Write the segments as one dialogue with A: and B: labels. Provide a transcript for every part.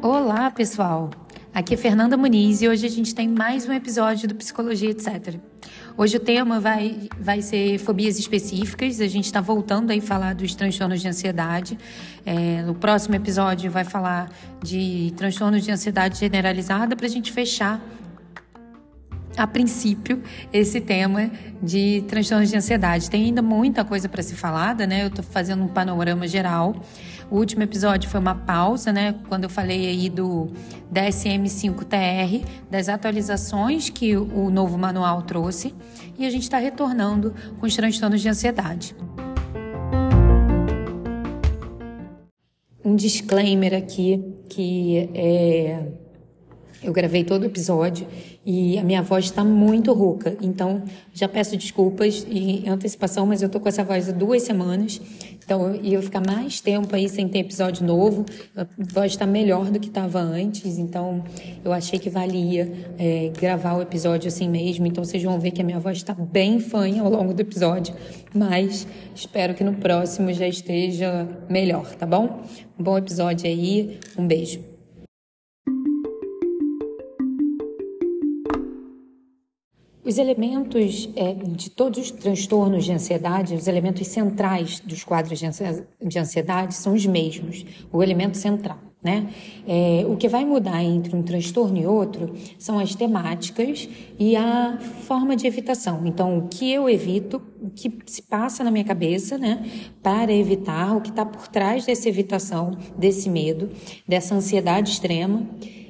A: Olá, pessoal! Aqui é Fernanda Muniz e hoje a gente tem mais um episódio do Psicologia Etc. Hoje o tema vai, vai ser fobias específicas, a gente está voltando aí a falar dos transtornos de ansiedade. É, no próximo episódio vai falar de transtornos de ansiedade generalizada para a gente fechar a princípio, esse tema de transtornos de ansiedade. Tem ainda muita coisa para ser falada, né? Eu estou fazendo um panorama geral. O último episódio foi uma pausa, né? Quando eu falei aí do DSM-5-TR, das atualizações que o novo manual trouxe. E a gente está retornando com os transtornos de ansiedade. Um disclaimer aqui que é eu gravei todo o episódio e a minha voz está muito rouca, então já peço desculpas em antecipação, mas eu tô com essa voz há duas semanas, então ia ficar mais tempo aí sem ter episódio novo. A voz está melhor do que estava antes, então eu achei que valia é, gravar o episódio assim mesmo. Então vocês vão ver que a minha voz está bem fanha ao longo do episódio, mas espero que no próximo já esteja melhor, tá bom? Um bom episódio aí, um beijo. Os elementos é, de todos os transtornos de ansiedade, os elementos centrais dos quadros de ansiedade são os mesmos, o elemento central. Né? É, o que vai mudar entre um transtorno e outro são as temáticas e a forma de evitação. Então, o que eu evito, o que se passa na minha cabeça né, para evitar, o que está por trás dessa evitação, desse medo, dessa ansiedade extrema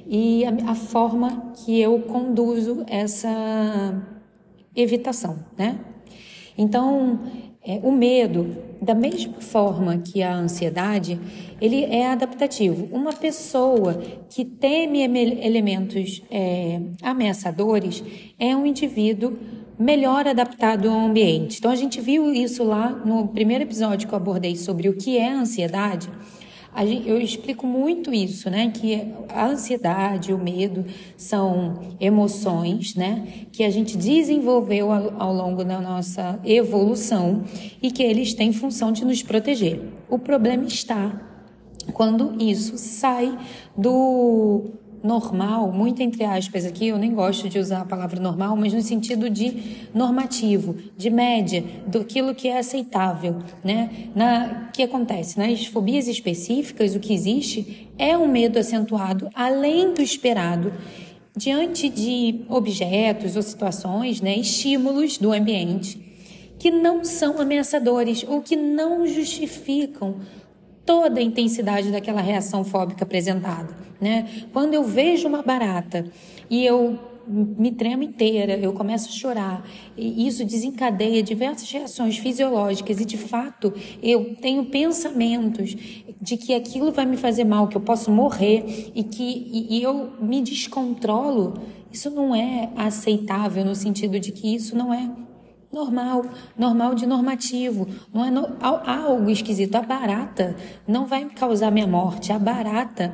A: e a, a forma que eu conduzo essa evitação, né? Então, é, o medo, da mesma forma que a ansiedade, ele é adaptativo. Uma pessoa que teme elementos é, ameaçadores é um indivíduo melhor adaptado ao ambiente. Então, a gente viu isso lá no primeiro episódio que eu abordei sobre o que é ansiedade eu explico muito isso, né? Que a ansiedade, o medo são emoções, né? Que a gente desenvolveu ao, ao longo da nossa evolução e que eles têm função de nos proteger. O problema está quando isso sai do normal, muito entre aspas aqui, eu nem gosto de usar a palavra normal, mas no sentido de normativo, de média, do aquilo que é aceitável, né? Na que acontece nas fobias específicas, o que existe é um medo acentuado além do esperado diante de objetos ou situações, né, estímulos do ambiente que não são ameaçadores ou que não justificam toda a intensidade daquela reação fóbica apresentada, né? Quando eu vejo uma barata e eu me tremo inteira, eu começo a chorar, e isso desencadeia diversas reações fisiológicas e de fato eu tenho pensamentos de que aquilo vai me fazer mal, que eu posso morrer e que e, e eu me descontrolo. Isso não é aceitável no sentido de que isso não é normal, normal de normativo. Não é no, algo esquisito. A barata não vai causar minha morte. A barata,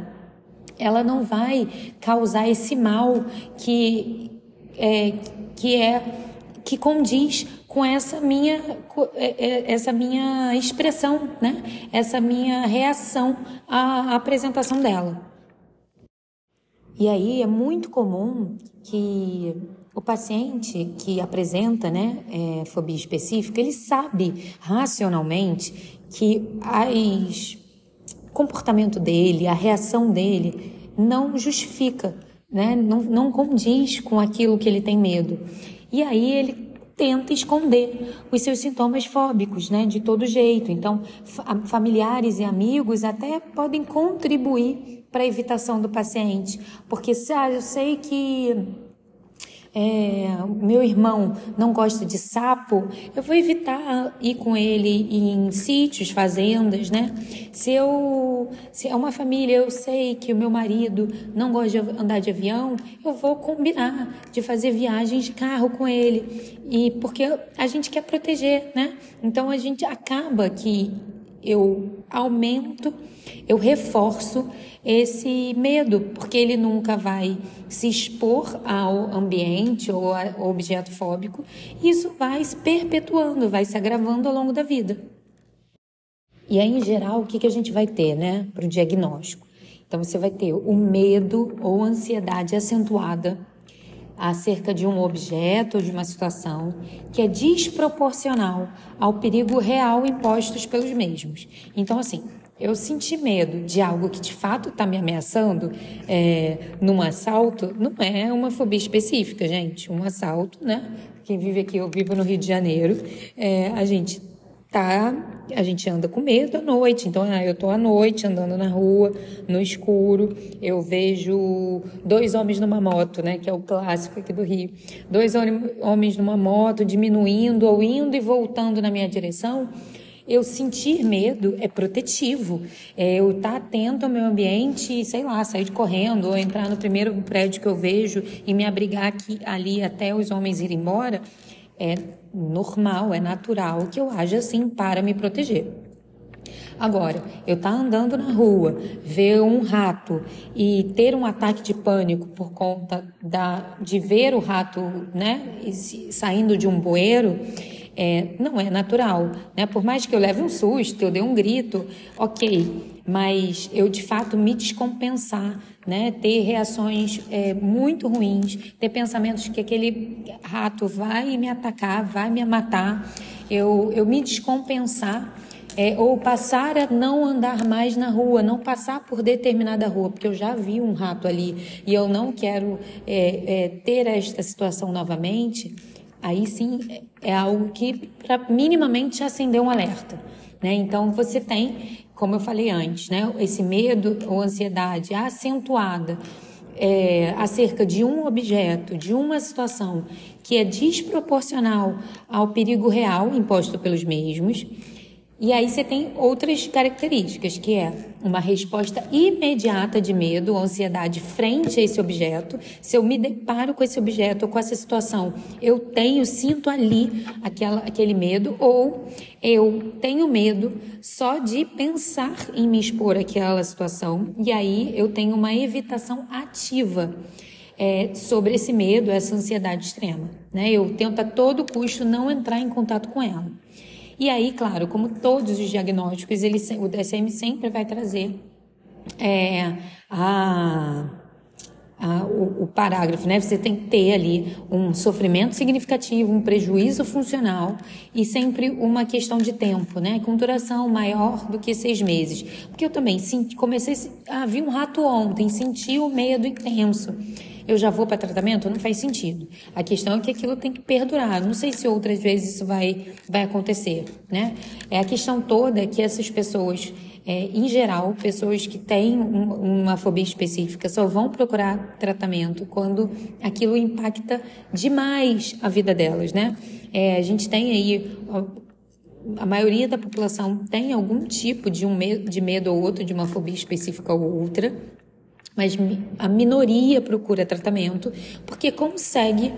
A: ela não vai causar esse mal que é, que é que condiz com essa minha é, é, essa minha expressão, né? Essa minha reação à apresentação dela. E aí é muito comum que o paciente que apresenta né, é, fobia específica, ele sabe racionalmente que o comportamento dele, a reação dele não justifica, né, não, não condiz com aquilo que ele tem medo. E aí ele tenta esconder os seus sintomas fóbicos, né, de todo jeito. Então, familiares e amigos até podem contribuir para a evitação do paciente, porque ah, eu sei que é, meu irmão não gosta de sapo, eu vou evitar ir com ele em sítios, fazendas, né? Se eu, se é uma família, eu sei que o meu marido não gosta de andar de avião, eu vou combinar de fazer viagens de carro com ele. E porque a gente quer proteger, né? Então a gente acaba que eu aumento, eu reforço esse medo, porque ele nunca vai se expor ao ambiente ou ao objeto fóbico, e isso vai se perpetuando, vai se agravando ao longo da vida. E aí, em geral, o que, que a gente vai ter, né, para o diagnóstico? Então, você vai ter o medo ou ansiedade acentuada acerca de um objeto ou de uma situação que é desproporcional ao perigo real impostos pelos mesmos. Então, assim, eu senti medo de algo que de fato está me ameaçando é, num assalto, não é uma fobia específica, gente. Um assalto, né? Quem vive aqui, eu vivo no Rio de Janeiro, é, a gente tá, a gente anda com medo à noite. Então, ah, eu tô à noite andando na rua, no escuro, eu vejo dois homens numa moto, né, que é o clássico aqui do Rio. Dois homens numa moto diminuindo ou indo e voltando na minha direção. Eu sentir medo é protetivo. É eu estar tá atento ao meu ambiente e, sei lá, sair correndo ou entrar no primeiro prédio que eu vejo e me abrigar aqui, ali até os homens irem embora é normal, é natural que eu haja assim para me proteger. Agora, eu estar tá andando na rua, ver um rato e ter um ataque de pânico por conta da, de ver o rato né, saindo de um bueiro, é, não é natural. Né? Por mais que eu leve um susto, eu dê um grito, ok mas eu de fato me descompensar, né? ter reações é, muito ruins, ter pensamentos que aquele rato vai me atacar, vai me matar, eu, eu me descompensar. É, ou passar a não andar mais na rua, não passar por determinada rua, porque eu já vi um rato ali e eu não quero é, é, ter esta situação novamente, aí sim é algo que para minimamente acender um alerta. Né? Então você tem como eu falei antes, né? Esse medo ou ansiedade acentuada é, acerca de um objeto, de uma situação que é desproporcional ao perigo real imposto pelos mesmos e aí você tem outras características, que é uma resposta imediata de medo ou ansiedade frente a esse objeto. Se eu me deparo com esse objeto ou com essa situação, eu tenho, sinto ali aquela, aquele medo, ou eu tenho medo só de pensar em me expor àquela situação, e aí eu tenho uma evitação ativa. É, sobre esse medo, essa ansiedade extrema. Né? Eu tento a todo custo não entrar em contato com ela. E aí, claro, como todos os diagnósticos, ele, o DSM sempre vai trazer é, a, a, o, o, parágrafo, né? Você tem que ter ali um sofrimento significativo, um prejuízo funcional e sempre uma questão de tempo, né? Com duração maior do que seis meses. Porque eu também senti, comecei a ver um rato ontem, senti o medo intenso eu já vou para tratamento, não faz sentido. A questão é que aquilo tem que perdurar. Não sei se outras vezes isso vai, vai acontecer, né? É a questão toda é que essas pessoas, é, em geral, pessoas que têm um, uma fobia específica só vão procurar tratamento quando aquilo impacta demais a vida delas, né? É, a gente tem aí a maioria da população tem algum tipo de um medo, de medo ou outro, de uma fobia específica ou outra, mas a minoria procura tratamento porque consegue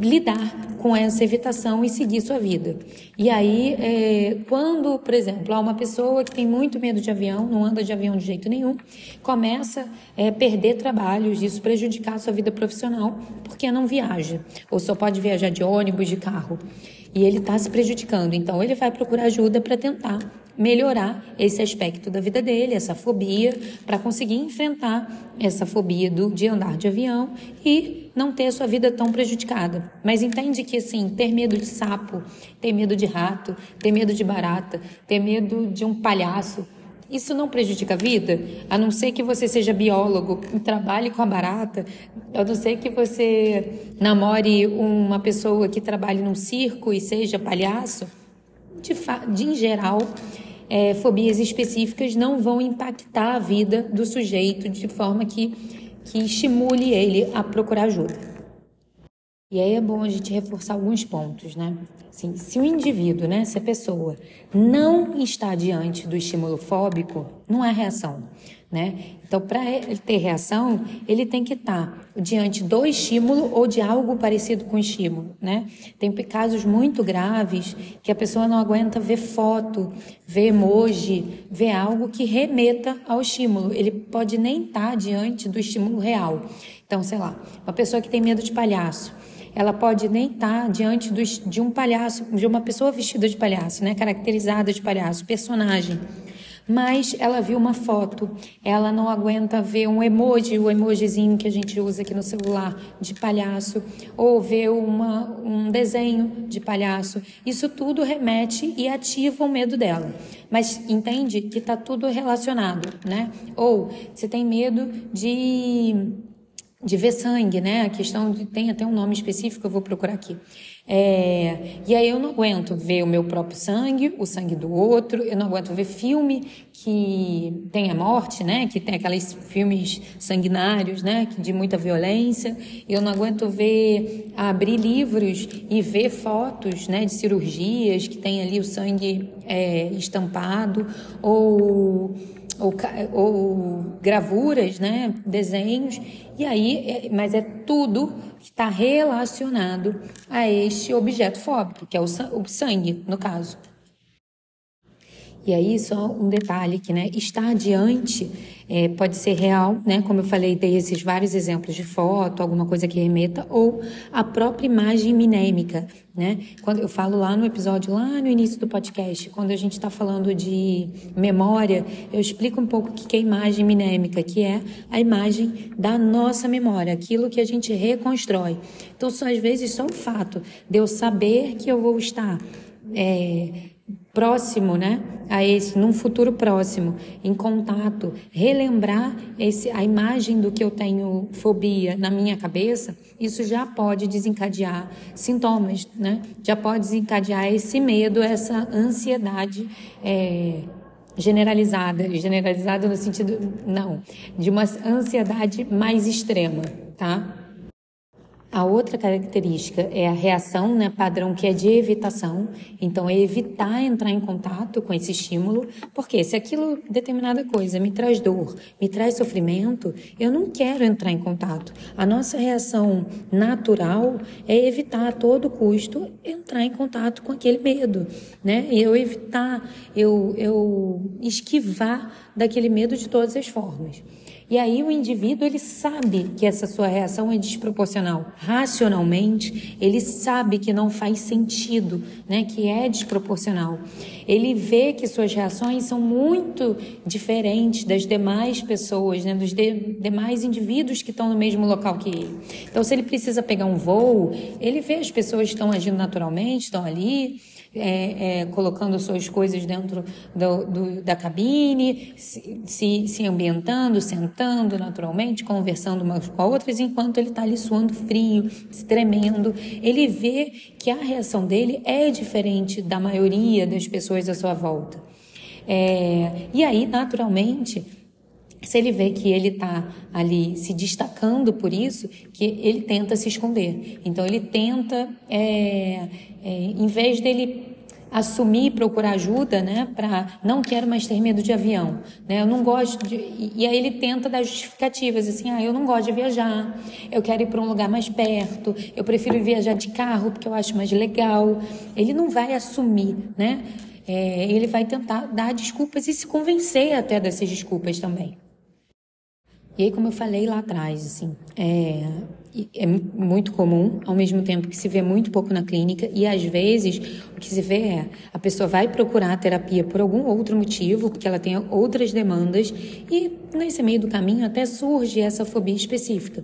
A: lidar com essa evitação e seguir sua vida. E aí, é, quando, por exemplo, há uma pessoa que tem muito medo de avião, não anda de avião de jeito nenhum, começa a é, perder trabalhos, isso prejudicar sua vida profissional, porque não viaja, ou só pode viajar de ônibus, de carro. E ele está se prejudicando, então ele vai procurar ajuda para tentar melhorar esse aspecto da vida dele, essa fobia, para conseguir enfrentar essa fobia do, de andar de avião e não ter a sua vida tão prejudicada. Mas entende que, assim, ter medo de sapo, ter medo de rato, ter medo de barata, ter medo de um palhaço, isso não prejudica a vida? A não ser que você seja biólogo e trabalhe com a barata, a não ser que você namore uma pessoa que trabalhe num circo e seja palhaço. De, de em geral, é, fobias específicas não vão impactar a vida do sujeito de forma que, que estimule ele a procurar ajuda. E aí é bom a gente reforçar alguns pontos, né? Assim, se o indivíduo, né, se a pessoa não está diante do estímulo fóbico, não há reação né? Então, para ele ter reação, ele tem que estar tá diante do estímulo ou de algo parecido com estímulo, né? Tem casos muito graves que a pessoa não aguenta ver foto, ver emoji, ver algo que remeta ao estímulo. Ele pode nem estar tá diante do estímulo real. Então, sei lá, uma pessoa que tem medo de palhaço, ela pode nem estar diante dos, de um palhaço, de uma pessoa vestida de palhaço, né? caracterizada de palhaço, personagem mas ela viu uma foto, ela não aguenta ver um emoji, o emojizinho que a gente usa aqui no celular de palhaço, ou ver uma, um desenho de palhaço. Isso tudo remete e ativa o medo dela. Mas entende que está tudo relacionado, né? Ou você tem medo de de ver sangue, né? A questão de, tem até um nome específico, eu vou procurar aqui. É, e aí eu não aguento ver o meu próprio sangue, o sangue do outro, eu não aguento ver filme que tem a morte, né? Que tem aqueles filmes sanguinários, né? De muita violência. Eu não aguento ver abrir livros e ver fotos, né? De cirurgias que tem ali o sangue é, estampado ou ou, ou gravuras, né, desenhos, e aí, é, mas é tudo que está relacionado a este objeto fóbico, que é o sangue, no caso. E aí, só um detalhe que, né, estar diante é, pode ser real, né, como eu falei, dei esses vários exemplos de foto, alguma coisa que remeta, ou a própria imagem minêmica, né? Quando eu falo lá no episódio, lá no início do podcast, quando a gente está falando de memória, eu explico um pouco o que é imagem minêmica, que é a imagem da nossa memória, aquilo que a gente reconstrói. Então, só às vezes só o fato de eu saber que eu vou estar é, próximo, né, a esse, num futuro próximo, em contato, relembrar esse, a imagem do que eu tenho fobia na minha cabeça, isso já pode desencadear sintomas, né? Já pode desencadear esse medo, essa ansiedade é, generalizada, generalizada no sentido não, de uma ansiedade mais extrema, tá? A outra característica é a reação né, padrão, que é de evitação. Então, é evitar entrar em contato com esse estímulo, porque se aquilo, determinada coisa, me traz dor, me traz sofrimento, eu não quero entrar em contato. A nossa reação natural é evitar a todo custo entrar em contato com aquele medo, né? Eu evitar, eu, eu esquivar daquele medo de todas as formas. E aí o indivíduo ele sabe que essa sua reação é desproporcional. Racionalmente, ele sabe que não faz sentido, né, que é desproporcional. Ele vê que suas reações são muito diferentes das demais pessoas, né, dos de, demais indivíduos que estão no mesmo local que ele. Então, se ele precisa pegar um voo, ele vê as pessoas estão agindo naturalmente, estão ali, é, é, colocando suas coisas dentro do, do, da cabine, se, se, se, ambientando, sentando naturalmente, conversando umas com outras, enquanto ele está ali suando frio, se tremendo. Ele vê que a reação dele é diferente da maioria das pessoas à sua volta. É, e aí, naturalmente, se ele vê que ele está ali se destacando por isso, que ele tenta se esconder. Então ele tenta, é, é, em vez dele assumir, procurar ajuda, né, para não quero mais ter medo de avião, né, eu não gosto de, e aí ele tenta dar justificativas, assim, ah, eu não gosto de viajar, eu quero ir para um lugar mais perto, eu prefiro viajar de carro porque eu acho mais legal. Ele não vai assumir, né, é, ele vai tentar dar desculpas e se convencer até dessas desculpas também. E aí, como eu falei lá atrás, assim, é, é muito comum, ao mesmo tempo que se vê muito pouco na clínica, e às vezes o que se vê é a pessoa vai procurar a terapia por algum outro motivo, porque ela tem outras demandas, e nesse meio do caminho até surge essa fobia específica.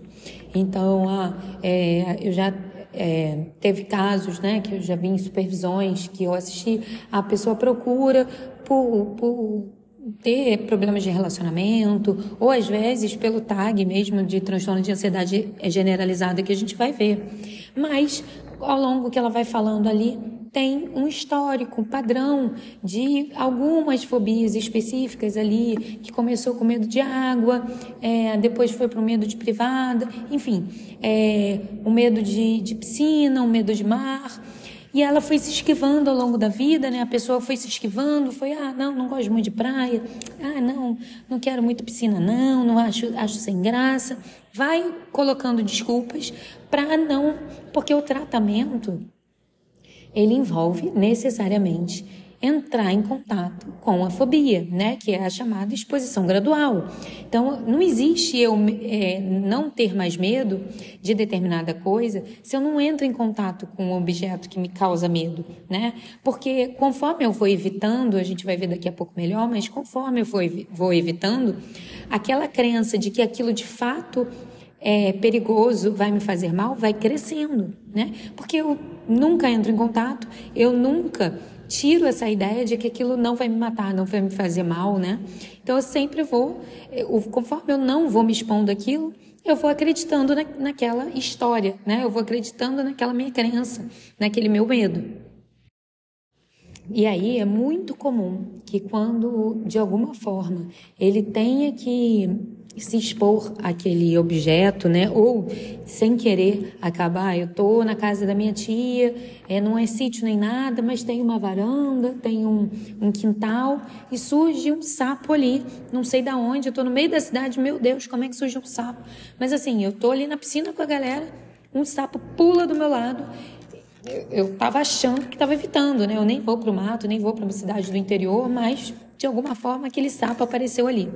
A: Então, ah, é, eu já é, teve casos, né, que eu já vi em supervisões que eu assisti, a pessoa procura por, por ter problemas de relacionamento, ou às vezes pelo tag mesmo de transtorno de ansiedade generalizada que a gente vai ver. Mas ao longo que ela vai falando ali, tem um histórico, um padrão de algumas fobias específicas ali, que começou com medo de água, é, depois foi para o medo de privada, enfim, é, o medo de, de piscina, o medo de mar. E ela foi se esquivando ao longo da vida, né? A pessoa foi se esquivando, foi, ah, não, não gosto muito de praia, ah, não, não quero muito piscina, não, não acho, acho sem graça. Vai colocando desculpas para não, porque o tratamento ele envolve necessariamente entrar em contato com a fobia, né? Que é a chamada exposição gradual. Então, não existe eu é, não ter mais medo de determinada coisa se eu não entro em contato com um objeto que me causa medo, né? Porque conforme eu vou evitando, a gente vai ver daqui a pouco melhor, mas conforme eu vou evitando, aquela crença de que aquilo de fato é perigoso, vai me fazer mal, vai crescendo, né? Porque eu nunca entro em contato, eu nunca tiro essa ideia de que aquilo não vai me matar, não vai me fazer mal, né? Então eu sempre vou, eu, conforme eu não vou me expondo aquilo, eu vou acreditando na, naquela história, né? Eu vou acreditando naquela minha crença, naquele meu medo. E aí é muito comum que quando, de alguma forma, ele tenha que se expor àquele objeto, né? Ou sem querer acabar, eu tô na casa da minha tia, é, não é sítio nem nada, mas tem uma varanda, tem um, um quintal e surge um sapo ali, não sei da onde, eu tô no meio da cidade, meu Deus, como é que surge um sapo? Mas assim, eu tô ali na piscina com a galera, um sapo pula do meu lado eu estava achando que estava evitando, né? Eu nem vou para o mato, nem vou para uma cidade do interior, mas de alguma forma aquele sapo apareceu ali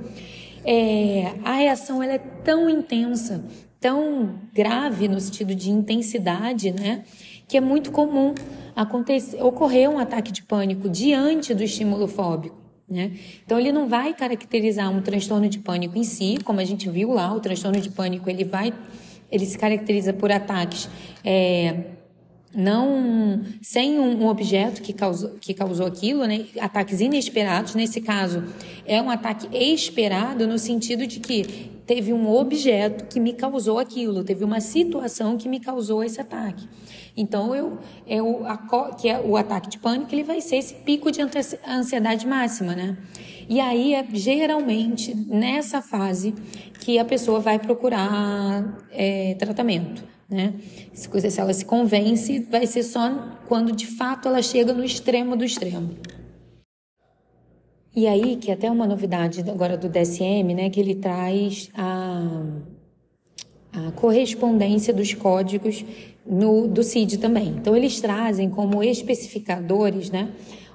A: é, a reação ela é tão intensa, tão grave no sentido de intensidade, né? Que é muito comum acontecer, ocorrer um ataque de pânico diante do estímulo fóbico. Né? Então ele não vai caracterizar um transtorno de pânico em si, como a gente viu lá, o transtorno de pânico ele vai, ele se caracteriza por ataques é, não sem um, objeto que causou, que causou aquilo, né? Ataques inesperados. Nesse caso, é um ataque esperado no sentido de que teve um objeto que me causou aquilo, teve uma situação que me causou esse ataque. Então, eu, eu que é o ataque de pânico, ele vai ser esse pico de ansiedade máxima, né? E aí é geralmente nessa fase que a pessoa vai procurar é, tratamento né? Se ela se convence, vai ser só quando de fato ela chega no extremo do extremo. E aí, que é até uma novidade agora do DSM, né, que ele traz a, a correspondência dos códigos no, do CID também. Então, eles trazem como especificadores, né,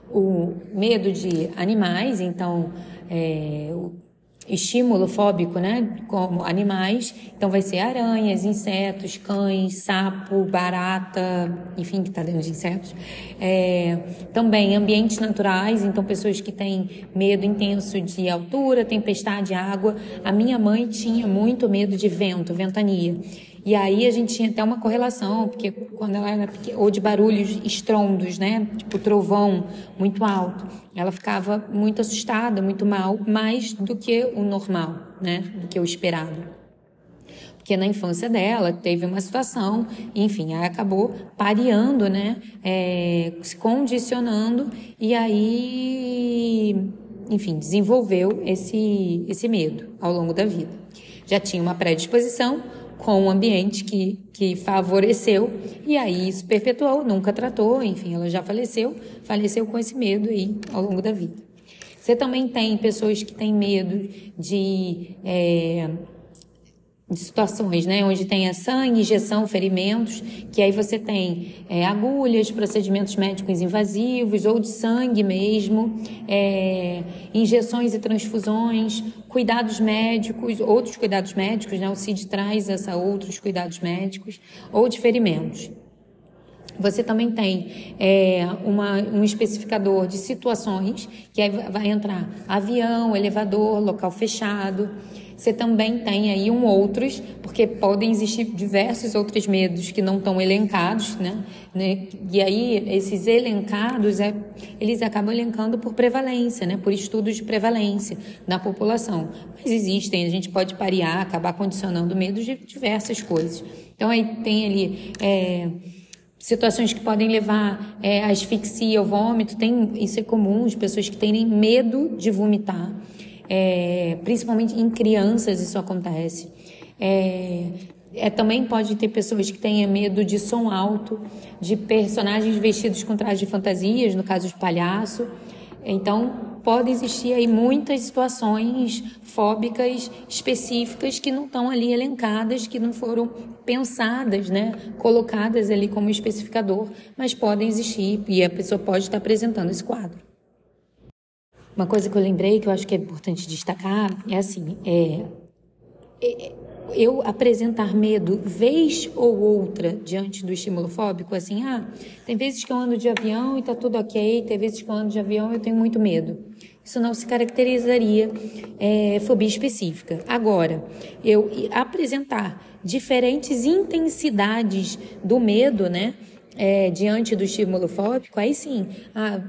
A: o medo de animais, então, é, estímulo fóbico, né, como animais, então vai ser aranhas, insetos, cães, sapo, barata, enfim, que está dentro de insetos. É, também ambientes naturais, então pessoas que têm medo intenso de altura, tempestade, água. A minha mãe tinha muito medo de vento, ventania. E aí a gente tinha até uma correlação, porque quando ela era pequena, ou de barulhos estrondos, né? Tipo trovão muito alto. Ela ficava muito assustada, muito mal, mais do que o normal, né? Do que o esperado porque na infância dela teve uma situação, enfim, aí acabou pareando, né, é, se condicionando e aí, enfim, desenvolveu esse, esse medo ao longo da vida. Já tinha uma predisposição, com um ambiente que, que favoreceu, e aí isso perpetuou, nunca tratou, enfim, ela já faleceu, faleceu com esse medo aí ao longo da vida. Você também tem pessoas que têm medo de é, de situações, né, onde tenha sangue, injeção, ferimentos, que aí você tem é, agulhas, procedimentos médicos invasivos ou de sangue mesmo, é, injeções e transfusões, cuidados médicos, outros cuidados médicos, né, o CID traz essa outros cuidados médicos, ou de ferimentos. Você também tem é, uma, um especificador de situações, que aí vai entrar avião, elevador, local fechado, você também tem aí um outros, porque podem existir diversos outros medos que não estão elencados, né? né? E aí esses elencados, é, eles acabam elencando por prevalência, né? Por estudos de prevalência na população. Mas existem, a gente pode parear, acabar condicionando medos de diversas coisas. Então aí tem ali é, situações que podem levar é, asfixia, ao vômito, tem, isso é comum, as pessoas que têm medo de vomitar é, principalmente em crianças isso acontece. É, é, também pode ter pessoas que tenham medo de som alto, de personagens vestidos com trajes de fantasias, no caso de palhaço. Então, pode existir aí muitas situações fóbicas específicas que não estão ali elencadas, que não foram pensadas, né, colocadas ali como especificador, mas podem existir e a pessoa pode estar apresentando esse quadro. Uma coisa que eu lembrei que eu acho que é importante destacar é assim, é, é eu apresentar medo vez ou outra diante do estímulo fóbico, assim, ah, tem vezes que eu ando de avião e tá tudo ok, tem vezes que eu ando de avião e eu tenho muito medo. Isso não se caracterizaria é, fobia específica. Agora, eu apresentar diferentes intensidades do medo, né, é, diante do estímulo fóbico, aí sim, ah,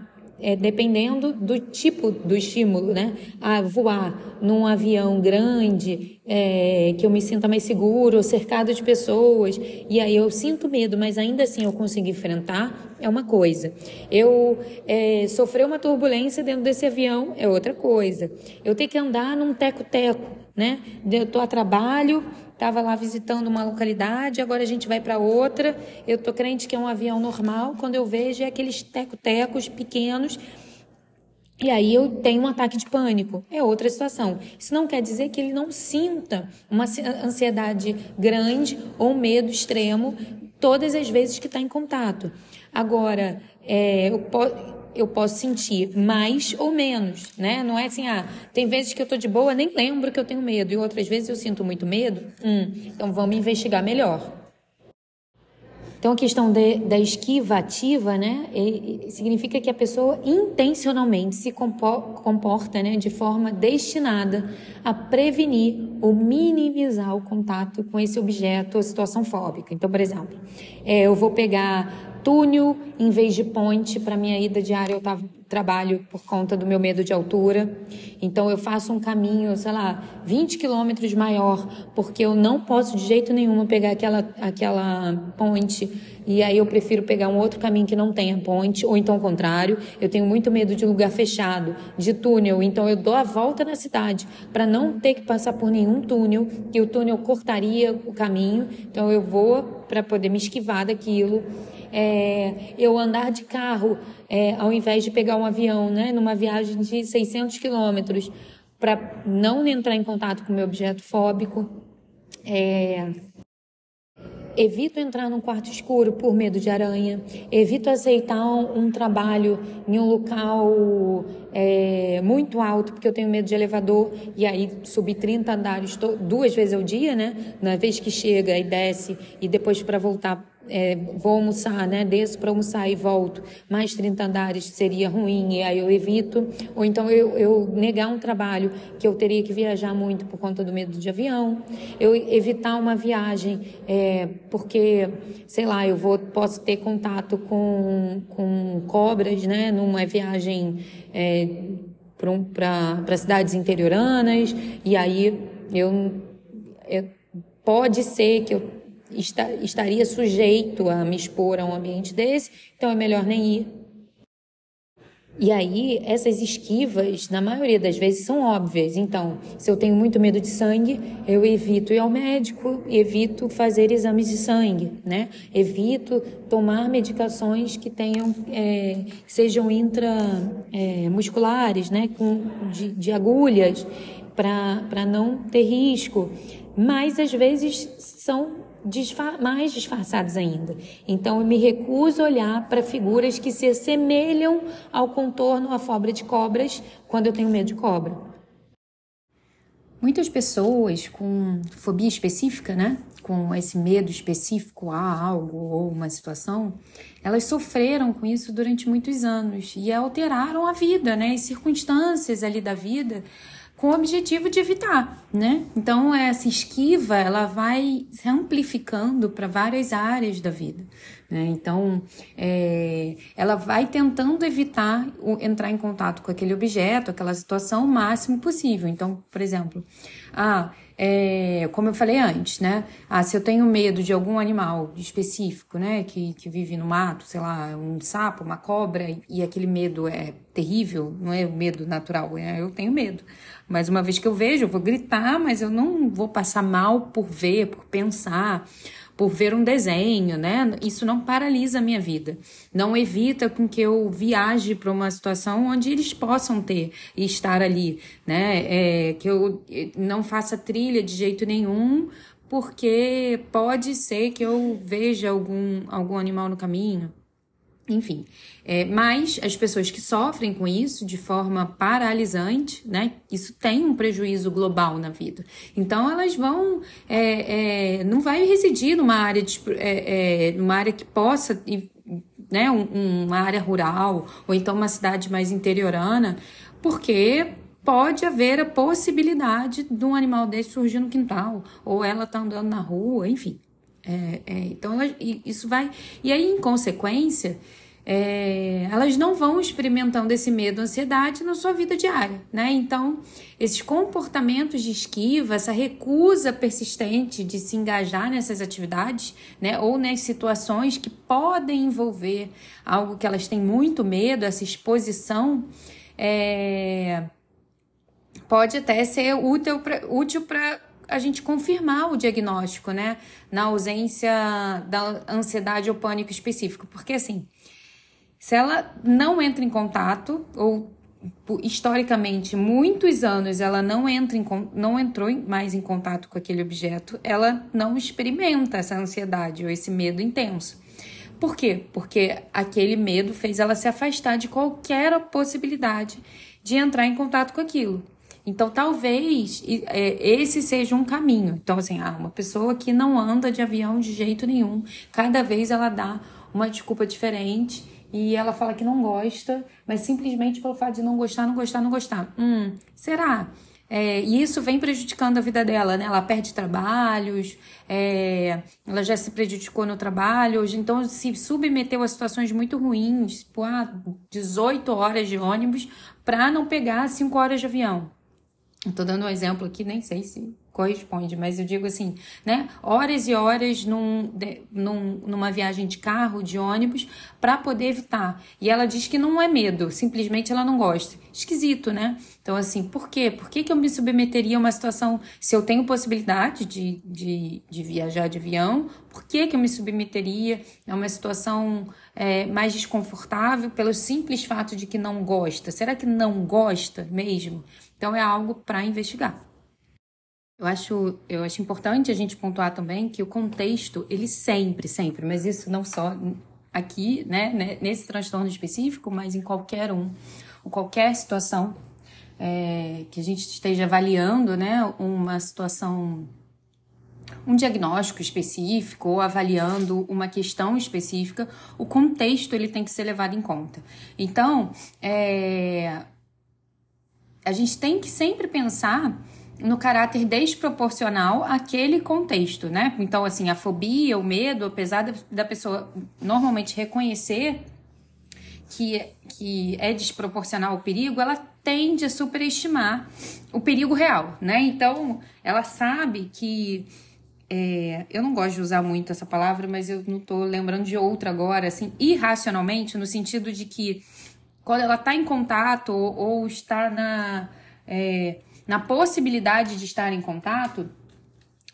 A: é, dependendo do tipo do estímulo, né? A voar num avião grande, é, que eu me sinta mais seguro, cercado de pessoas, e aí eu sinto medo, mas ainda assim eu consigo enfrentar, é uma coisa. Eu é, sofrer uma turbulência dentro desse avião é outra coisa. Eu ter que andar num teco-teco, né? Eu tô a trabalho, estava lá visitando uma localidade, agora a gente vai para outra. Eu tô crente que é um avião normal, quando eu vejo é aqueles teco-tecos pequenos. E aí eu tenho um ataque de pânico. É outra situação. Isso não quer dizer que ele não sinta uma ansiedade grande ou medo extremo todas as vezes que está em contato. Agora, é, eu posso eu posso sentir mais ou menos, né? Não é assim, ah, tem vezes que eu tô de boa, nem lembro que eu tenho medo, e outras vezes eu sinto muito medo. Hum, então vamos investigar melhor. Então, a questão de, da esquiva ativa, né, é, significa que a pessoa intencionalmente se comporta né, de forma destinada a prevenir ou minimizar o contato com esse objeto ou situação fóbica. Então, por exemplo, é, eu vou pegar túnel em vez de ponte para minha ida diária. Eu tava, trabalho por conta do meu medo de altura. Então eu faço um caminho, sei lá, 20 quilômetros maior, porque eu não posso de jeito nenhum pegar aquela, aquela ponte. E aí eu prefiro pegar um outro caminho que não tenha ponte, ou então o contrário. Eu tenho muito medo de lugar fechado, de túnel. Então eu dou a volta na cidade para não ter que passar por nenhum túnel, que o túnel cortaria o caminho. Então eu vou para poder me esquivar daquilo é, eu andar de carro é, ao invés de pegar um avião, né, numa viagem de 600 quilômetros, para não entrar em contato com o meu objeto fóbico. É, evito entrar num quarto escuro por medo de aranha, evito aceitar um, um trabalho em um local é, muito alto, porque eu tenho medo de elevador, e aí subir 30 andares duas vezes ao dia, né? Na vez que chega e desce, e depois para voltar é, vou almoçar, né? Desço para almoçar e volto, mais 30 andares seria ruim, e aí eu evito. Ou então eu, eu negar um trabalho que eu teria que viajar muito por conta do medo de avião. Eu evitar uma viagem, é, porque, sei lá, eu vou, posso ter contato com, com cobras, né? Numa viagem é, para cidades interioranas, e aí eu, eu pode ser que eu estaria sujeito a me expor a um ambiente desse, então é melhor nem ir. E aí, essas esquivas, na maioria das vezes, são óbvias. Então, se eu tenho muito medo de sangue, eu evito ir ao médico, evito fazer exames de sangue, né? Evito tomar medicações que tenham, é, sejam intramusculares, é, né? Com, de, de agulhas, para não ter risco. Mas, às vezes, são disfar mais disfarçados ainda. Então eu me recuso a olhar para figuras que se assemelham ao contorno, à fobra de cobras, quando eu tenho medo de cobra. Muitas pessoas com fobia específica, né? Com esse medo específico a algo ou uma situação, elas sofreram com isso durante muitos anos e alteraram a vida, né? As circunstâncias ali da vida com o objetivo de evitar, né? Então essa esquiva ela vai se amplificando para várias áreas da vida, né? Então é, ela vai tentando evitar o, entrar em contato com aquele objeto, aquela situação o máximo possível. Então, por exemplo, ah, é, como eu falei antes, né? Ah, se eu tenho medo de algum animal específico, né? Que, que vive no mato, sei lá, um sapo, uma cobra, e aquele medo é terrível, não é o medo natural, é, eu tenho medo. Mas uma vez que eu vejo, eu vou gritar, mas eu não vou passar mal por ver, por pensar por ver um desenho, né? Isso não paralisa a minha vida. Não evita com que eu viaje para uma situação onde eles possam ter e estar ali, né? É, que eu não faça trilha de jeito nenhum, porque pode ser que eu veja algum, algum animal no caminho. Enfim, é, mas as pessoas que sofrem com isso de forma paralisante, né? Isso tem um prejuízo global na vida. Então elas vão, é, é, não vai residir numa área, de, é, é, numa área que possa, né? Um, uma área rural ou então uma cidade mais interiorana, porque pode haver a possibilidade de um animal desse surgir no quintal ou ela tá andando na rua, enfim. É, é, então, isso vai. E aí, em consequência, é, elas não vão experimentando esse medo, ansiedade na sua vida diária, né? Então, esses comportamentos de esquiva, essa recusa persistente de se engajar nessas atividades, né? Ou nas situações que podem envolver algo que elas têm muito medo, essa exposição, é, pode até ser útil para a gente confirmar o diagnóstico, né? Na ausência da ansiedade ou pânico específico. Porque, assim, se ela não entra em contato, ou historicamente, muitos anos ela não, entra em, não entrou mais em contato com aquele objeto, ela não experimenta essa ansiedade ou esse medo intenso. Por quê? Porque aquele medo fez ela se afastar de qualquer possibilidade de entrar em contato com aquilo. Então, talvez é, esse seja um caminho. Então, assim, ah, uma pessoa que não anda de avião de jeito nenhum, cada vez ela dá uma desculpa diferente e ela fala que não gosta, mas simplesmente pelo fato de não gostar, não gostar, não gostar. Hum, será? É, e isso vem prejudicando a vida dela, né? Ela perde trabalhos, é, ela já se prejudicou no trabalho, hoje então se submeteu a situações muito ruins, tipo, ah, 18 horas de ônibus para não pegar 5 horas de avião. Estou dando um exemplo aqui, nem sei se corresponde, mas eu digo assim, né? Horas e horas num, de, num, numa viagem de carro, de ônibus, para poder evitar. E ela diz que não é medo, simplesmente ela não gosta. Esquisito, né? Então, assim, por quê? Por que, que eu me submeteria a uma situação, se eu tenho possibilidade de, de, de viajar de avião, por que, que eu me submeteria a uma situação é, mais desconfortável pelo simples fato de que não gosta? Será que não gosta mesmo? Então é algo para investigar. Eu acho, eu acho importante a gente pontuar também que o contexto, ele sempre, sempre, mas isso não só aqui, né, nesse transtorno específico, mas em qualquer um, ou qualquer situação é, que a gente esteja avaliando, né, uma situação, um diagnóstico específico ou avaliando uma questão específica, o contexto ele tem que ser levado em conta. Então, é, a gente tem que sempre pensar no caráter desproporcional àquele contexto, né? Então, assim, a fobia, o medo, apesar da pessoa normalmente reconhecer que, que é desproporcional ao perigo, ela tende a superestimar o perigo real, né? Então, ela sabe que. É, eu não gosto de usar muito essa palavra, mas eu não tô lembrando de outra agora, assim, irracionalmente, no sentido de que quando ela está em contato ou, ou está na, é, na possibilidade de estar em contato,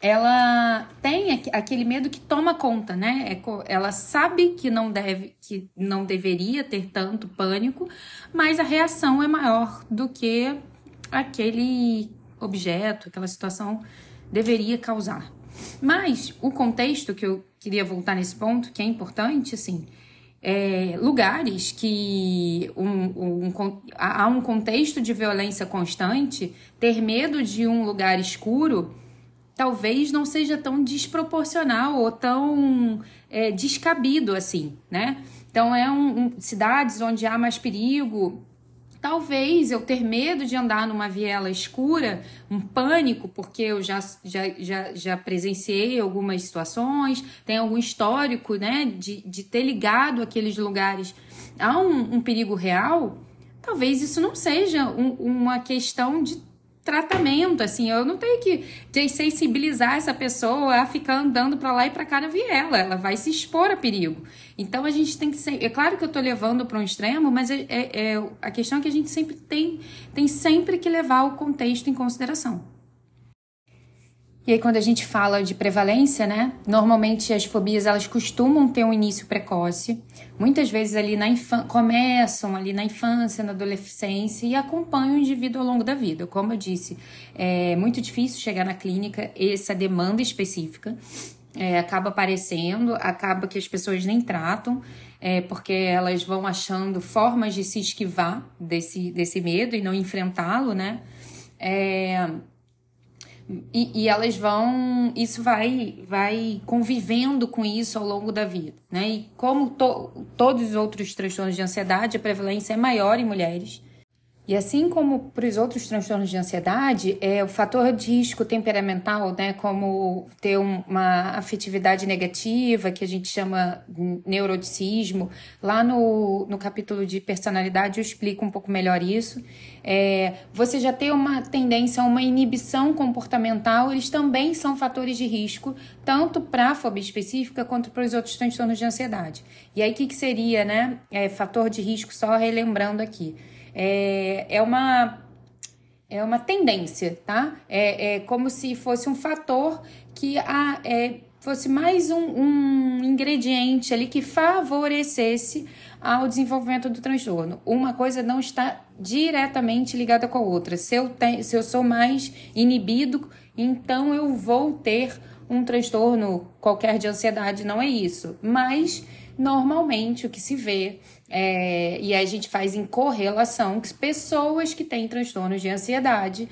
A: ela tem aquele medo que toma conta, né? É ela sabe que não deve, que não deveria ter tanto pânico, mas a reação é maior do que aquele objeto, aquela situação deveria causar. Mas o contexto que eu queria voltar nesse ponto, que é importante, assim, é, lugares que um, um, há um contexto de violência constante, ter medo de um lugar escuro talvez não seja tão desproporcional ou tão é, descabido assim, né? Então, é um, um, cidades onde há mais perigo, Talvez eu ter medo de andar numa viela escura, um pânico, porque eu já, já, já, já presenciei algumas situações, tem algum histórico, né, de, de ter ligado aqueles lugares a um, um perigo real. Talvez isso não seja um, uma questão de tratamento, assim, eu não tenho que sensibilizar essa pessoa a ficar andando para lá e para cá na viela, ela vai se expor a perigo. Então a gente tem que ser, é claro que eu estou levando para um extremo, mas é, é, é, a questão é que a gente sempre tem, tem sempre que levar o contexto em consideração. E aí, quando a gente fala de prevalência, né? Normalmente as fobias elas costumam ter um início precoce, muitas vezes ali na infância, começam ali na infância, na adolescência e acompanham o indivíduo ao longo da vida. Como eu disse, é muito difícil chegar na clínica essa demanda específica. É, acaba aparecendo, acaba que as pessoas nem tratam. é, porque elas vão achando formas de se esquivar desse, desse medo e não enfrentá-lo, né? É, e, e, elas vão, isso vai, vai convivendo com isso ao longo da vida, né? E como to, todos os outros transtornos de ansiedade, a prevalência é maior em mulheres. E assim como para os outros transtornos de ansiedade, é o fator de risco temperamental, né, como ter uma afetividade negativa, que a gente chama neuroticismo, lá no, no capítulo de personalidade eu explico um pouco melhor isso. É, você já tem uma tendência a uma inibição comportamental, eles também são fatores de risco, tanto para a fobia específica quanto para os outros transtornos de ansiedade. E aí, o que, que seria, né? É, fator de risco, só relembrando aqui é, é uma é uma tendência, tá? É, é como se fosse um fator que a, é, fosse mais um, um ingrediente ali que favorecesse ao desenvolvimento do transtorno. Uma coisa não está diretamente ligada com a outra. Se eu, te, se eu sou mais inibido, então eu vou ter um transtorno qualquer de ansiedade, não é isso. Mas normalmente o que se vê é, e a gente faz em correlação que pessoas que têm transtornos de ansiedade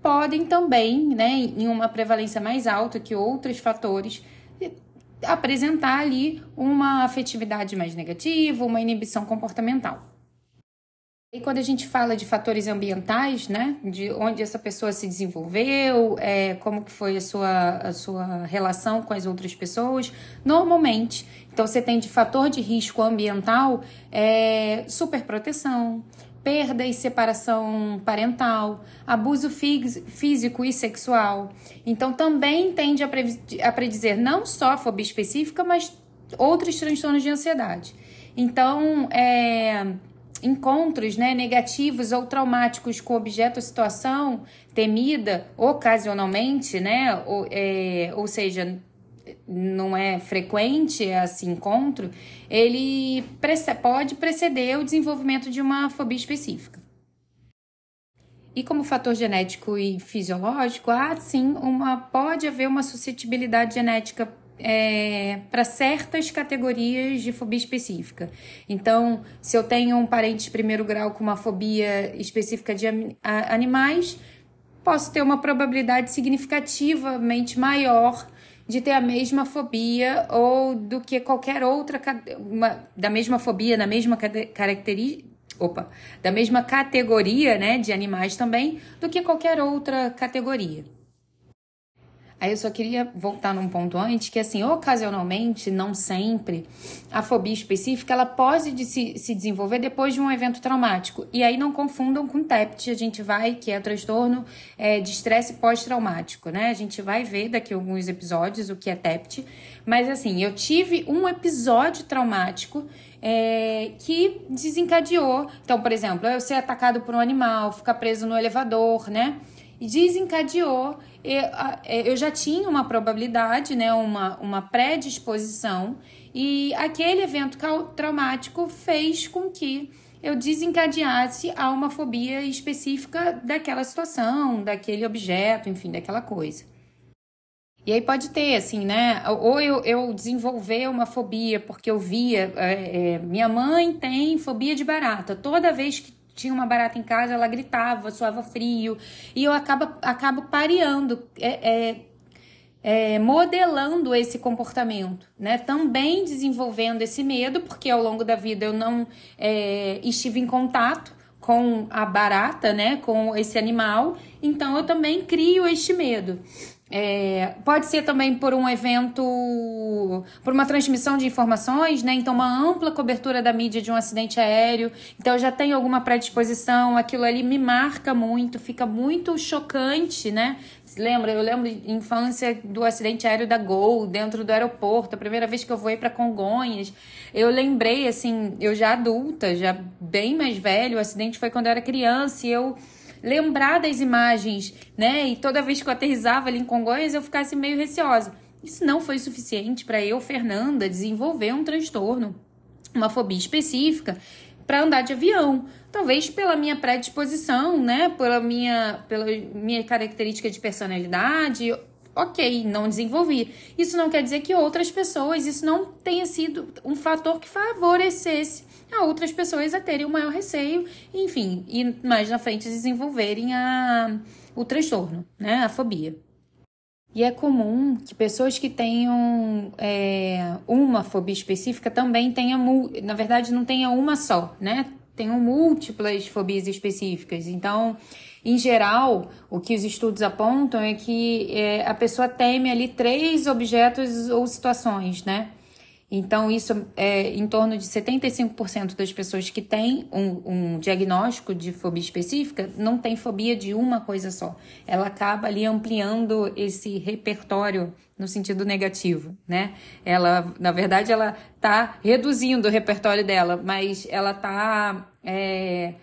A: podem também, né, em uma prevalência mais alta que outros fatores, apresentar ali uma afetividade mais negativa, uma inibição comportamental. E quando a gente fala de fatores ambientais, né, de onde essa pessoa se desenvolveu, é, como que foi a sua, a sua relação com as outras pessoas, normalmente, então você tem de fator de risco ambiental, é, superproteção, perda e separação parental, abuso físico e sexual. Então também tende a, a predizer não só a fobia específica, mas outros transtornos de ansiedade. Então, é, encontros né, negativos ou traumáticos com objeto ou situação temida ocasionalmente, né, ou, é, ou seja, não é frequente esse encontro, ele pode preceder o desenvolvimento de uma fobia específica. E como fator genético e fisiológico, há sim uma pode haver uma suscetibilidade genética é, para certas categorias de fobia específica. Então, se eu tenho um parente de primeiro grau com uma fobia específica de animais, posso ter uma probabilidade significativamente maior de ter a mesma fobia ou do que qualquer outra uma, da mesma fobia, na mesma característica opa, da mesma categoria, né, de animais também, do que qualquer outra categoria. Aí eu só queria voltar num ponto antes, que assim, ocasionalmente, não sempre, a fobia específica, ela pode de se, se desenvolver depois de um evento traumático. E aí não confundam com TEPT, a gente vai, que é transtorno é, de estresse pós-traumático, né? A gente vai ver daqui a alguns episódios o que é TEPT. Mas assim, eu tive um episódio traumático é, que desencadeou. Então, por exemplo, eu ser atacado por um animal, ficar preso no elevador, né? Desencadeou é, eu já tinha uma probabilidade, né, uma, uma predisposição, e aquele evento traumático fez com que eu desencadeasse a uma fobia específica daquela situação, daquele objeto, enfim, daquela coisa. E aí pode ter, assim, né? Ou eu, eu desenvolver uma fobia porque eu via. É, é, minha mãe tem fobia de barata. Toda vez que tinha uma barata em casa, ela gritava, suava frio. E eu acabo, acabo pareando, é, é, é, modelando esse comportamento, né? Também desenvolvendo esse medo, porque ao longo da vida eu não é, estive em contato com a barata, né? Com esse animal. Então eu também crio este medo. É, pode ser também por um evento, por uma transmissão de informações, né? Então, uma ampla cobertura da mídia de um acidente aéreo. Então, já tenho alguma predisposição, aquilo ali me marca muito, fica muito chocante, né? Lembra? Eu lembro de infância do acidente aéreo da Gol, dentro do aeroporto, a primeira vez que eu voei para Congonhas. Eu lembrei, assim, eu já adulta, já bem mais velho, o acidente foi quando eu era criança e eu lembrar das imagens, né? E toda vez que eu aterrizava ali em Congonhas, eu ficasse meio receosa. Isso não foi suficiente para eu, Fernanda, desenvolver um transtorno, uma fobia específica para andar de avião. Talvez pela minha predisposição, né? Pela minha, pela minha característica de personalidade, ok, não desenvolvi. Isso não quer dizer que outras pessoas, isso não tenha sido um fator que favorecesse a outras pessoas a terem um maior receio, enfim, e mais na frente desenvolverem a, o transtorno, né, a fobia. E é comum que pessoas que tenham é, uma fobia específica também tenham, na verdade, não tenha uma só, né? Tenham múltiplas fobias específicas. Então, em geral, o que os estudos apontam é que é, a pessoa teme ali três objetos ou situações, né? Então, isso é em torno de 75% das pessoas que têm um, um, diagnóstico de fobia específica não tem fobia de uma coisa só. Ela acaba ali ampliando esse repertório no sentido negativo, né? Ela, na verdade, ela está reduzindo o repertório dela, mas ela está é,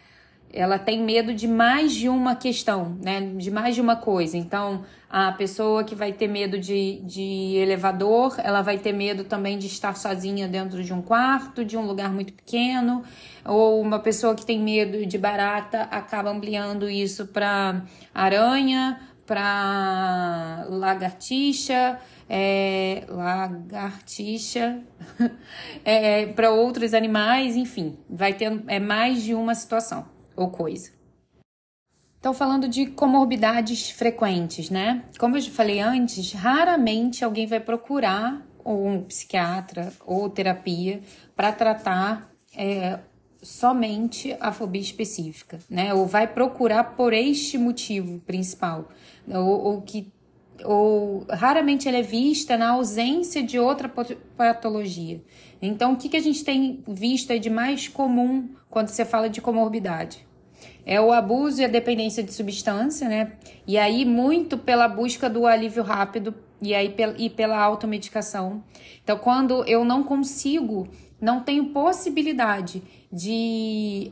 A: ela tem medo de mais de uma questão, né? De mais de uma coisa. Então, a pessoa que vai ter medo de, de elevador, ela vai ter medo também de estar sozinha dentro de um quarto, de um lugar muito pequeno. Ou uma pessoa que tem medo de barata acaba ampliando isso para aranha, para lagartixa. É, lagartixa, é, para outros animais, enfim, vai ter é mais de uma situação ou coisa. Então, falando de comorbidades frequentes, né? Como eu já falei antes, raramente alguém vai procurar um psiquiatra ou terapia para tratar é, somente a fobia específica, né? Ou vai procurar por este motivo principal, ou, ou que ou raramente ela é vista na ausência de outra patologia. Então, o que, que a gente tem visto de mais comum quando você fala de comorbidade? É o abuso e a dependência de substância, né? E aí, muito pela busca do alívio rápido e aí e pela automedicação. Então, quando eu não consigo, não tenho possibilidade de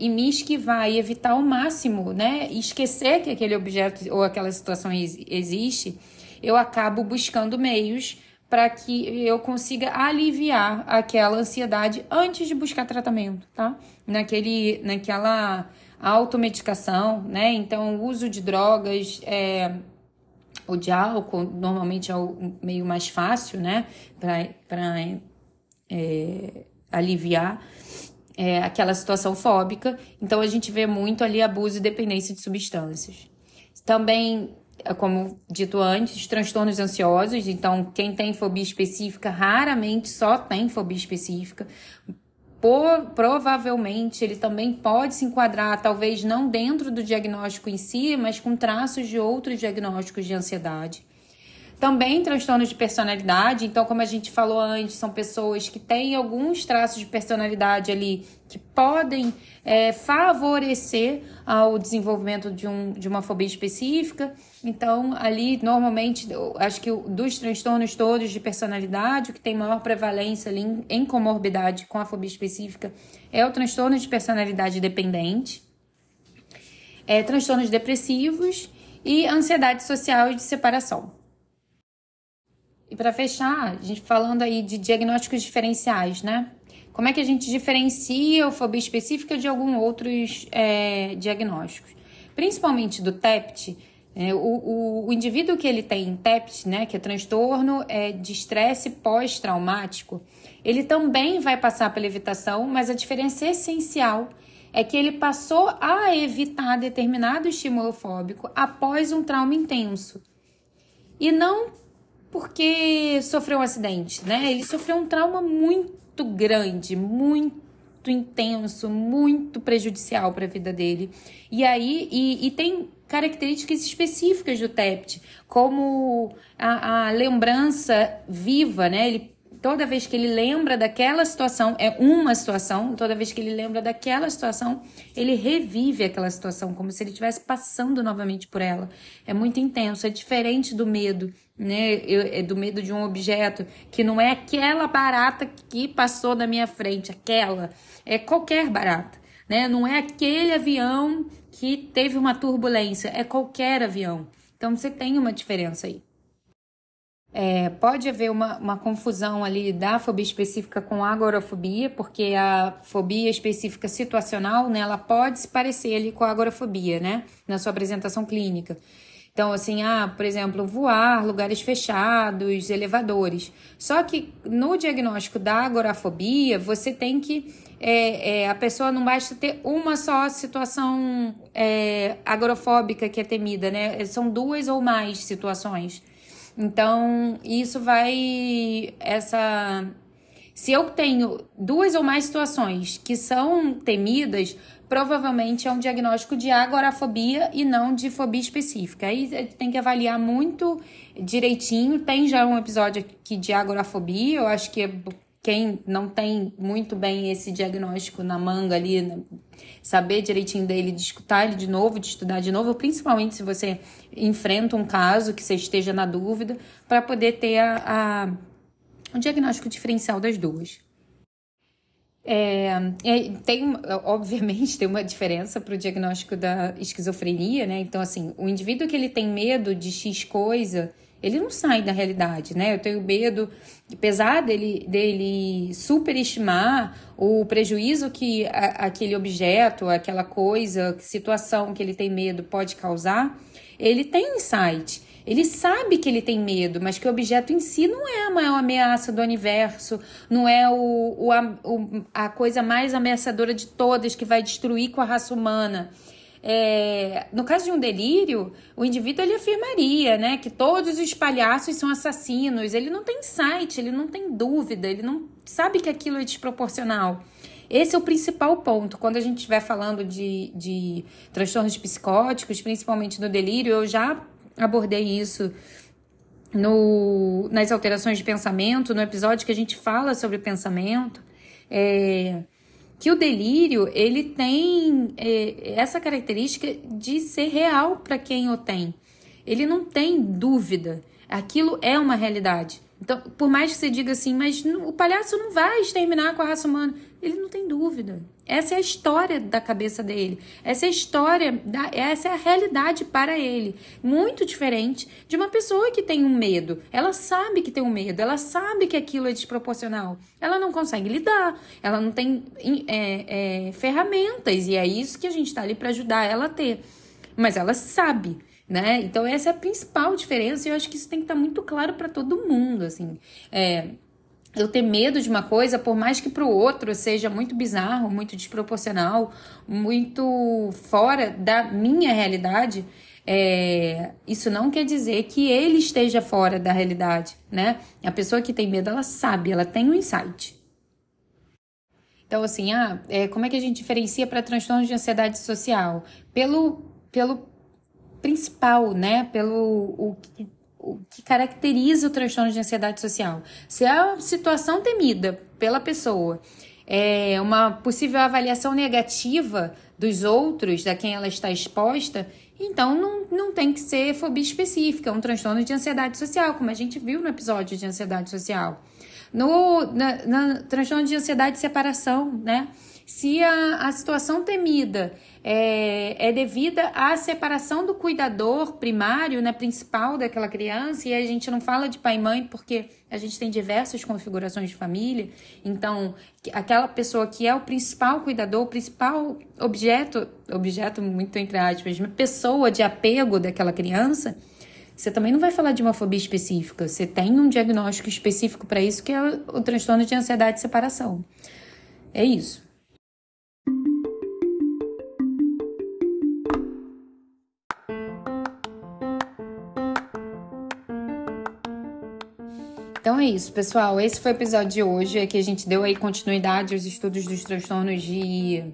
A: me esquivar e evitar ao máximo, né? Esquecer que aquele objeto ou aquela situação existe, eu acabo buscando meios para que eu consiga aliviar aquela ansiedade antes de buscar tratamento, tá? Naquele, naquela automedicação, né? Então, o uso de drogas, é, o de álcool, normalmente é o meio mais fácil, né? Para é, aliviar é, aquela situação fóbica. Então, a gente vê muito ali abuso e dependência de substâncias. Também como dito antes, transtornos ansiosos. Então, quem tem fobia específica raramente só tem fobia específica por, provavelmente ele também pode se enquadrar, talvez não dentro do diagnóstico em si, mas com traços de outros diagnósticos de ansiedade. Também transtornos de personalidade, então, como a gente falou antes, são pessoas que têm alguns traços de personalidade ali que podem é, favorecer ao desenvolvimento de, um, de uma fobia específica. Então, ali, normalmente, acho que dos transtornos todos de personalidade, o que tem maior prevalência ali em, comorbidade com a fobia específica é o transtorno de personalidade dependente, é, transtornos depressivos e ansiedade social e de separação. E para fechar, a gente falando aí de diagnósticos diferenciais, né? Como é que a gente diferencia a fobia específica de alguns outros é, diagnósticos? Principalmente do TEPT, é, o, o, o, indivíduo que ele tem TEPT, né, que é transtorno é, de estresse pós-traumático, ele também vai passar pela evitação, mas a diferença essencial é que ele passou a evitar determinado estímulo fóbico após um trauma intenso. E não porque sofreu um acidente, né? Ele sofreu um trauma muito grande, muito intenso, muito prejudicial para a vida dele. E aí, e, e, tem características específicas do TEPT, como a, a lembrança viva, né? Ele toda vez que ele lembra daquela situação, é uma situação, toda vez que ele lembra daquela situação, ele revive aquela situação, como se ele estivesse passando novamente por ela. É muito intenso, é diferente do medo, né? é do medo de um objeto, que não é aquela barata que passou na minha frente, aquela, é qualquer barata. Né? Não é aquele avião que teve uma turbulência, é qualquer avião. Então você tem uma diferença aí. É, pode haver uma, uma confusão ali da fobia específica com a agorafobia, porque a fobia específica situacional, né, ela pode se parecer ali com a agorafobia, né, na sua apresentação clínica. Então, assim, ah, por exemplo, voar, lugares fechados, elevadores. Só que no diagnóstico da agorafobia, você tem que. É, é, a pessoa não basta ter uma só situação é, agorafóbica que é temida, né? São duas ou mais situações. Então, isso vai. Essa. Se eu tenho duas ou mais situações que são temidas, provavelmente é um diagnóstico de agorafobia e não de fobia específica. Aí tem que avaliar muito direitinho. Tem já um episódio aqui de agorafobia, eu acho que quem não tem muito bem esse diagnóstico na manga ali, né, saber direitinho dele, de escutar ele de novo, de estudar de novo, principalmente se você enfrenta um caso que você esteja na dúvida, para poder ter a, a, o diagnóstico diferencial das duas. É, tem, obviamente, tem uma diferença para o diagnóstico da esquizofrenia, né? Então, assim, o indivíduo que ele tem medo de X coisa, ele não sai da realidade, né? Eu tenho medo, apesar dele, dele superestimar o prejuízo que a, aquele objeto, aquela coisa, situação que ele tem medo pode causar, ele tem insight. Ele sabe que ele tem medo, mas que o objeto em si não é a maior ameaça do universo, não é o, o, a, o, a coisa mais ameaçadora de todas que vai destruir com a raça humana. É, no caso de um delírio, o indivíduo ele afirmaria né, que todos os palhaços são assassinos. Ele não tem insight, ele não tem dúvida, ele não sabe que aquilo é desproporcional. Esse é o principal ponto. Quando a gente estiver falando de, de transtornos psicóticos, principalmente no delírio, eu já abordei isso no, nas alterações de pensamento, no episódio que a gente fala sobre pensamento. É, que o delírio ele tem é, essa característica de ser real para quem o tem. Ele não tem dúvida. Aquilo é uma realidade. Então, por mais que você diga assim, mas o palhaço não vai exterminar com a raça humana, ele não tem dúvida. Essa é a história da cabeça dele. Essa é a história, da, essa é a realidade para ele. Muito diferente de uma pessoa que tem um medo. Ela sabe que tem um medo, ela sabe que aquilo é desproporcional. Ela não consegue lidar, ela não tem é, é, ferramentas, e é isso que a gente está ali para ajudar ela a ter. Mas ela sabe né? Então essa é a principal diferença e eu acho que isso tem que estar tá muito claro para todo mundo, assim. É, eu ter medo de uma coisa, por mais que para o outro seja muito bizarro, muito desproporcional, muito fora da minha realidade, é, isso não quer dizer que ele esteja fora da realidade, né? A pessoa que tem medo, ela sabe, ela tem um insight. Então, assim, ah, é, como é que a gente diferencia para transtorno de ansiedade social? Pelo, pelo principal, né? Pelo o que, o que caracteriza o transtorno de ansiedade social. Se é a situação temida pela pessoa é uma possível avaliação negativa dos outros, da quem ela está exposta, então não, não tem que ser fobia específica, é um transtorno de ansiedade social, como a gente viu no episódio de ansiedade social. No na, na transtorno de ansiedade de separação, né? Se a, a situação temida é, é devida à separação do cuidador primário, né, principal daquela criança, e a gente não fala de pai e mãe porque a gente tem diversas configurações de família, então aquela pessoa que é o principal cuidador, o principal objeto, objeto muito entre aspas, pessoa de apego daquela criança, você também não vai falar de uma fobia específica, você tem um diagnóstico específico para isso, que é o transtorno de ansiedade de separação. É isso. É isso, pessoal. Esse foi o episódio de hoje. É que a gente deu aí continuidade aos estudos dos transtornos de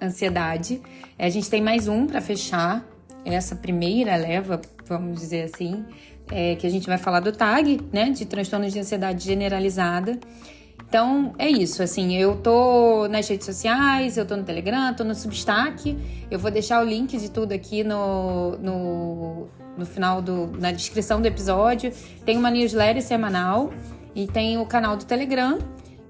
A: ansiedade. A gente tem mais um para fechar essa primeira leva, vamos dizer assim, é, que a gente vai falar do TAG, né, de transtornos de ansiedade generalizada. Então é isso, assim, eu tô nas redes sociais, eu tô no Telegram, tô no Substack. Eu vou deixar o link de tudo aqui no, no no final do na descrição do episódio. Tem uma newsletter semanal e tem o canal do Telegram.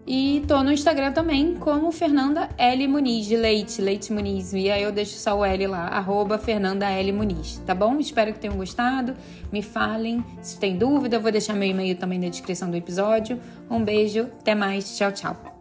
A: E tô no Instagram também como Fernanda L. Muniz, de Leite, Leite Muniz. E aí eu deixo só o L lá, arroba Fernanda L. Muniz, tá bom? Espero que tenham gostado. Me falem se tem dúvida, eu vou deixar meu e-mail também na descrição do episódio. Um beijo, até mais, tchau, tchau.